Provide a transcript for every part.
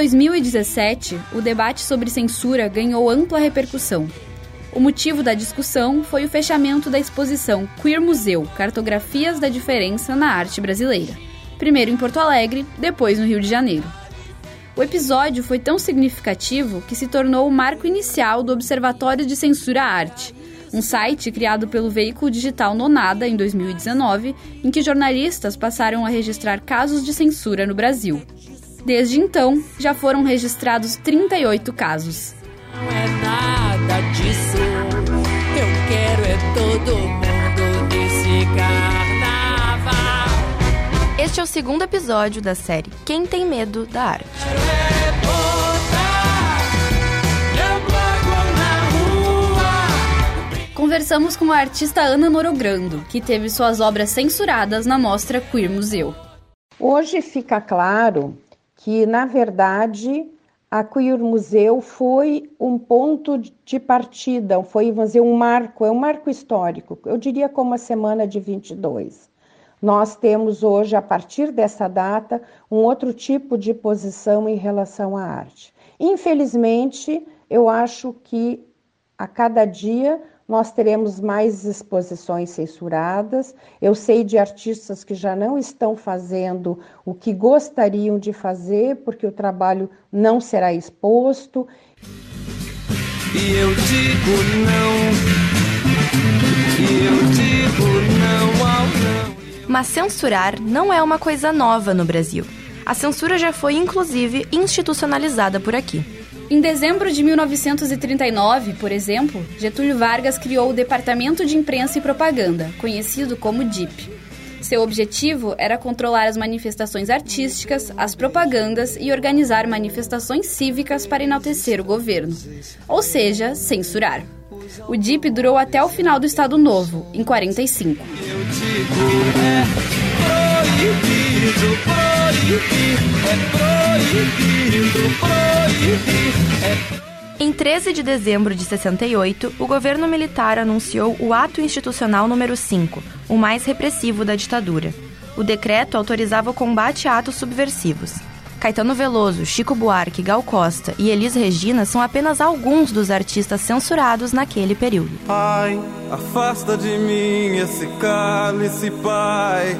2017, o debate sobre censura ganhou ampla repercussão. O motivo da discussão foi o fechamento da exposição Queer Museu Cartografias da Diferença na Arte Brasileira, primeiro em Porto Alegre, depois no Rio de Janeiro. O episódio foi tão significativo que se tornou o marco inicial do Observatório de Censura à Arte, um site criado pelo veículo digital Nonada em 2019, em que jornalistas passaram a registrar casos de censura no Brasil. Desde então, já foram registrados 38 casos. Não é nada disso, eu quero é todo mundo nesse carnaval. Este é o segundo episódio da série Quem Tem Medo da Arte. Conversamos com a artista Ana Norogrando, que teve suas obras censuradas na mostra Queer Museu. Hoje fica claro que, na verdade, a Queer Museu foi um ponto de partida, foi fazer um marco, é um marco histórico, eu diria como a semana de 22. Nós temos hoje, a partir dessa data, um outro tipo de posição em relação à arte. Infelizmente, eu acho que a cada dia nós teremos mais exposições censuradas. Eu sei de artistas que já não estão fazendo o que gostariam de fazer, porque o trabalho não será exposto. E eu digo não, e eu digo não ao não. Mas censurar não é uma coisa nova no Brasil. A censura já foi, inclusive, institucionalizada por aqui. Em dezembro de 1939, por exemplo, Getúlio Vargas criou o Departamento de Imprensa e Propaganda, conhecido como DIP. Seu objetivo era controlar as manifestações artísticas, as propagandas e organizar manifestações cívicas para enaltecer o governo, ou seja, censurar. O DIP durou até o final do Estado Novo, em 45. Eu digo, é proibido, proibir, é proibido, proibir, é... Em 13 de dezembro de 68, o governo militar anunciou o Ato Institucional número 5, o mais repressivo da ditadura. O decreto autorizava o combate a atos subversivos. Caetano Veloso, Chico Buarque, Gal Costa e Elis Regina são apenas alguns dos artistas censurados naquele período. Pai, afasta de mim esse cálice, pai.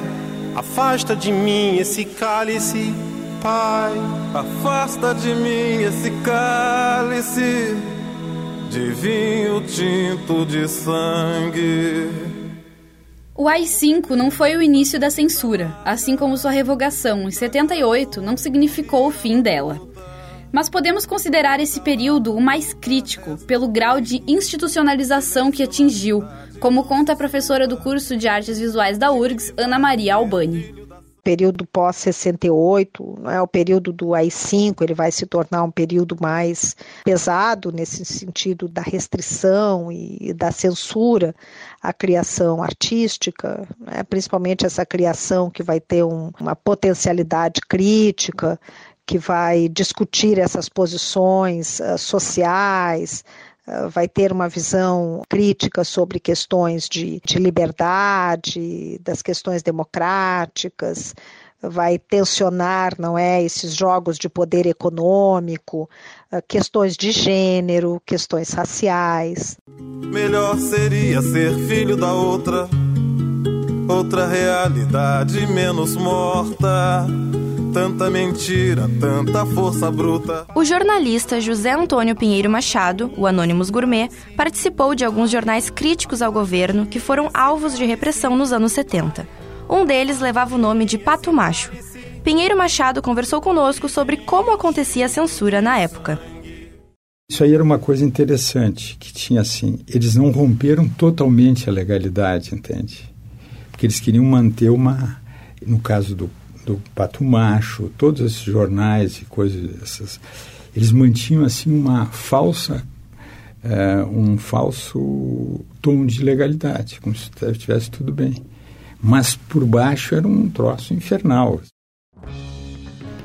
Afasta de mim esse cálice, pai. Afasta de mim esse cálice de vinho tinto de sangue. O AI-5 não foi o início da censura, assim como sua revogação em 78 não significou o fim dela. Mas podemos considerar esse período o mais crítico pelo grau de institucionalização que atingiu, como conta a professora do curso de Artes Visuais da URGS, Ana Maria Albani período pós-68, é o período do AI-5, ele vai se tornar um período mais pesado nesse sentido da restrição e da censura à criação artística, né? principalmente essa criação que vai ter um, uma potencialidade crítica, que vai discutir essas posições uh, sociais, ah, vai ter uma visão crítica sobre questões de, de liberdade, das questões democráticas, vai tensionar, não é, esses jogos de poder econômico, ah, questões de gênero, questões raciais. Melhor seria ser filho da outra, outra realidade menos morta tanta mentira, tanta força bruta. O jornalista José Antônio Pinheiro Machado, o Anônimos Gourmet, participou de alguns jornais críticos ao governo que foram alvos de repressão nos anos 70. Um deles levava o nome de Pato Macho. Pinheiro Machado conversou conosco sobre como acontecia a censura na época. Isso aí era uma coisa interessante, que tinha assim, eles não romperam totalmente a legalidade, entende? Porque eles queriam manter uma, no caso do do Pato Macho, todos esses jornais e coisas essas, eles mantinham assim uma falsa é, um falso tom de legalidade, como se estivesse tudo bem. Mas por baixo era um troço infernal.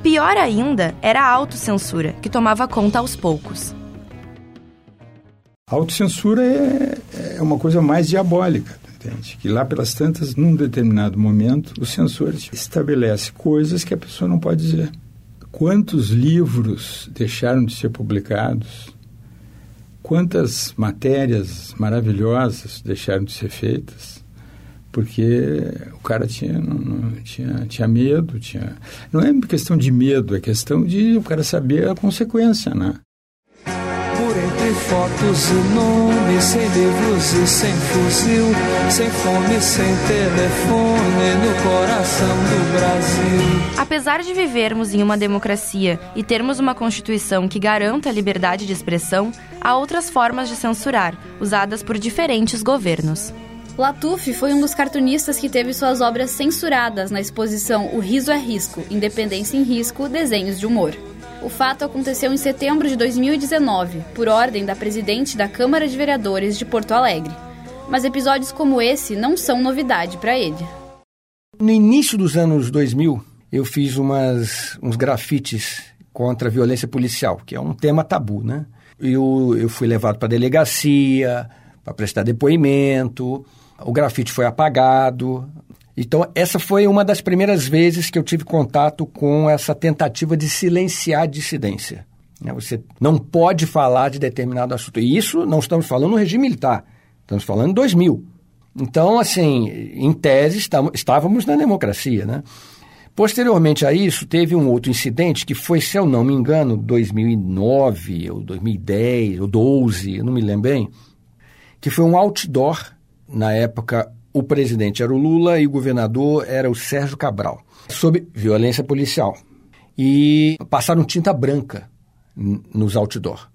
Pior ainda era a autocensura, que tomava conta aos poucos. A autocensura é, é uma coisa mais diabólica Que lá pelas tantas, num determinado momento, o censor estabelece coisas que a pessoa não pode dizer. quantos livros deixaram de ser publicados, quantas matérias maravilhosas deixaram de ser feitas, porque o cara tinha, não, não, tinha, tinha medo, tinha... Não é questão de medo, é questão de o cara saber a consequência, né? Entre fotos e nomes, sem livros e sem fuzil, sem fome, sem telefone, no coração do Brasil. Apesar de vivermos em uma democracia e termos uma Constituição que garanta a liberdade de expressão, há outras formas de censurar, usadas por diferentes governos. Latuf foi um dos cartunistas que teve suas obras censuradas na exposição O Riso é Risco, Independência em Risco, Desenhos de Humor. O fato aconteceu em setembro de 2019, por ordem da presidente da Câmara de Vereadores de Porto Alegre. Mas episódios como esse não são novidade para ele. No início dos anos 2000, eu fiz umas, uns grafites contra a violência policial, que é um tema tabu, né? Eu, eu fui levado para a delegacia para prestar depoimento, o grafite foi apagado, então, essa foi uma das primeiras vezes que eu tive contato com essa tentativa de silenciar a dissidência. Né? Você não pode falar de determinado assunto. E isso não estamos falando no regime militar, estamos falando em 2000. Então, assim, em tese, estávamos na democracia, né? Posteriormente a isso, teve um outro incidente que foi, se eu não me engano, 2009 ou 2010 ou 12, eu não me lembro bem, que foi um outdoor, na época o presidente era o Lula e o governador era o Sérgio Cabral, sobre violência policial. E passaram tinta branca nos outdoor.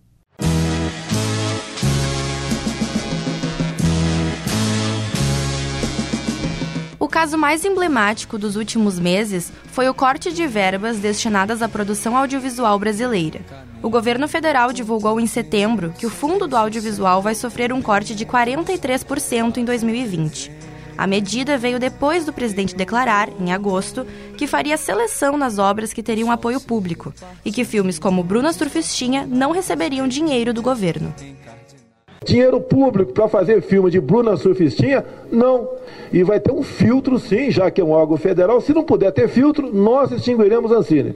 O caso mais emblemático dos últimos meses foi o corte de verbas destinadas à produção audiovisual brasileira. O governo federal divulgou em setembro que o fundo do audiovisual vai sofrer um corte de 43% em 2020. A medida veio depois do presidente declarar, em agosto, que faria seleção nas obras que teriam apoio público e que filmes como Bruna Surfistinha não receberiam dinheiro do governo. Dinheiro público para fazer filme de Bruna Surfistinha? Não. E vai ter um filtro, sim, já que é um órgão federal. Se não puder ter filtro, nós extinguiremos a Ancine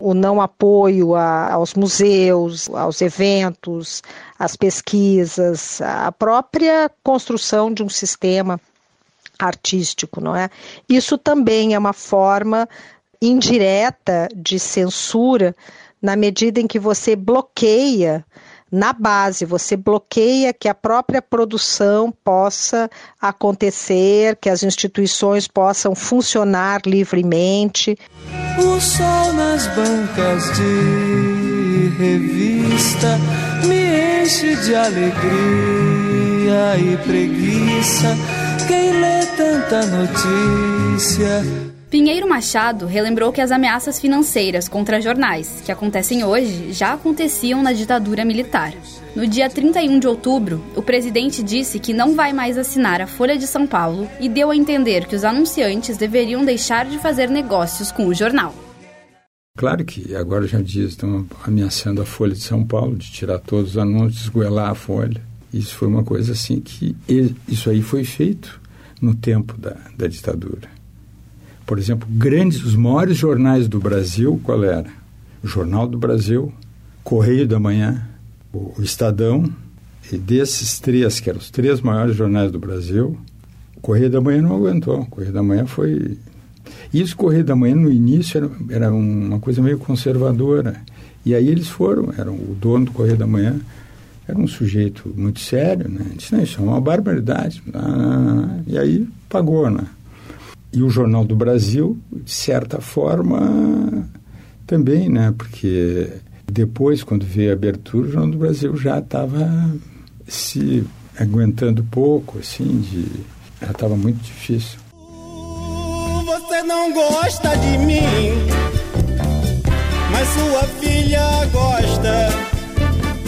o não apoio a, aos museus, aos eventos, às pesquisas, a própria construção de um sistema artístico, não é? Isso também é uma forma indireta de censura na medida em que você bloqueia na base, você bloqueia que a própria produção possa acontecer, que as instituições possam funcionar livremente. O sol nas bancas de revista me enche de alegria e preguiça quem lê tanta notícia. Pinheiro Machado relembrou que as ameaças financeiras contra jornais, que acontecem hoje, já aconteciam na ditadura militar. No dia 31 de outubro, o presidente disse que não vai mais assinar a Folha de São Paulo e deu a entender que os anunciantes deveriam deixar de fazer negócios com o jornal. Claro que agora já diz, estão ameaçando a Folha de São Paulo de tirar todos os anúncios, esgoelar a Folha. Isso foi uma coisa assim que isso aí foi feito no tempo da, da ditadura. Por exemplo, grandes, os maiores jornais do Brasil, qual era? O Jornal do Brasil, Correio da Manhã, o Estadão, e desses três, que eram os três maiores jornais do Brasil, o Correio da Manhã não aguentou. O Correio da Manhã foi. Isso, Correio da Manhã, no início, era, era uma coisa meio conservadora. E aí eles foram, eram o dono do Correio da Manhã, era um sujeito muito sério, né? Disse, não, isso é uma barbaridade. Ah, e aí pagou, né? E o Jornal do Brasil, de certa forma, também, né? Porque depois, quando veio a abertura, o Jornal do Brasil já estava se aguentando pouco, assim, de... já estava muito difícil. Você não gosta de mim, mas sua filha gosta.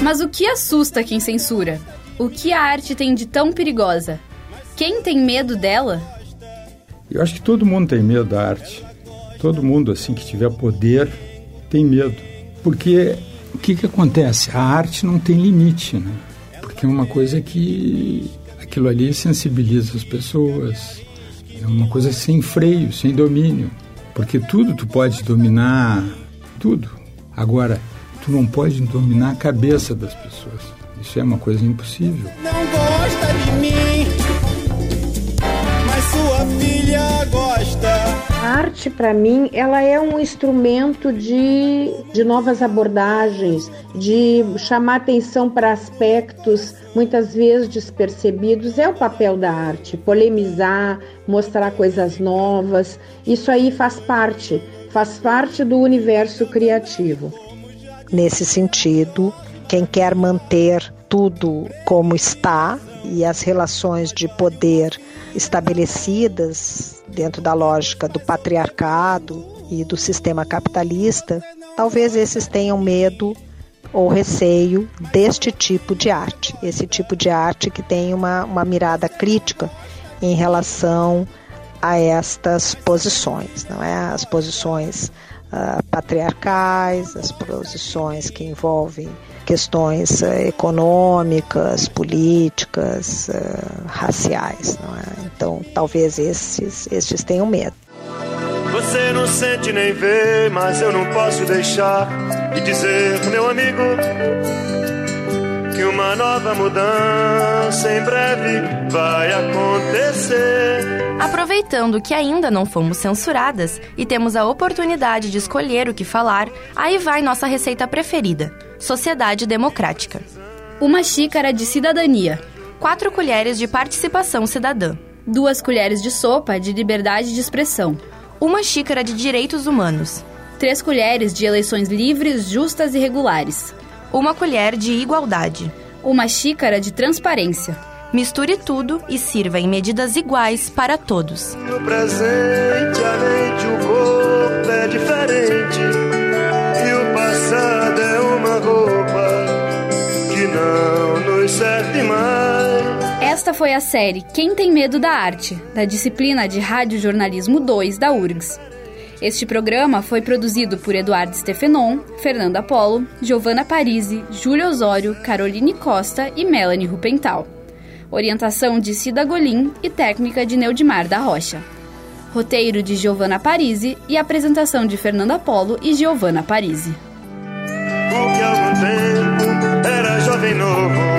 Mas o que assusta quem censura? O que a arte tem de tão perigosa? Quem tem medo dela? Eu acho que todo mundo tem medo da arte. Todo mundo, assim, que tiver poder, tem medo. Porque o que, que acontece? A arte não tem limite, né? Porque é uma coisa que aquilo ali sensibiliza as pessoas. É uma coisa sem freio, sem domínio. Porque tudo tu pode dominar tudo. Agora, tu não pode dominar a cabeça das pessoas. Isso é uma coisa impossível. Não gosta de mim, mas sua filha gosta. A arte, para mim, ela é um instrumento de, de novas abordagens, de chamar atenção para aspectos muitas vezes despercebidos. É o papel da arte, polemizar, mostrar coisas novas. Isso aí faz parte, faz parte do universo criativo. Nesse sentido, quem quer manter tudo como está e as relações de poder estabelecidas dentro da lógica do patriarcado e do sistema capitalista, talvez esses tenham medo ou receio deste tipo de arte, esse tipo de arte que tem uma, uma mirada crítica em relação a estas posições, não é? As posições uh, patriarcais, as posições que envolvem questões uh, econômicas, políticas, uh, raciais, é? Então, talvez esses, estes tenham medo. Você não sente nem vê, mas eu não posso deixar de dizer, meu amigo, que uma nova mudança em breve vai acontecer. Aproveitando que ainda não fomos censuradas e temos a oportunidade de escolher o que falar, aí vai nossa receita preferida: Sociedade Democrática. Uma xícara de cidadania. Quatro colheres de participação cidadã. Duas colheres de sopa de liberdade de expressão. Uma xícara de direitos humanos. Três colheres de eleições livres, justas e regulares. Uma colher de igualdade. Uma xícara de transparência. Misture tudo e sirva em medidas iguais para todos. No presente, a mente, o corpo é diferente. E o passado é uma roupa que não nos serve mais. Esta foi a série Quem Tem Medo da Arte, da disciplina de Rádio Jornalismo 2 da URGS. Este programa foi produzido por Eduardo Stefenon, Fernanda Polo, Giovanna Parisi, Júlia Osório, Caroline Costa e Melanie Rupental. Orientação de Cida Golim e técnica de Neudimar da Rocha. Roteiro de Giovanna Parisi e apresentação de Fernanda Polo e Giovanna Parisi. O que tempo era jovem novo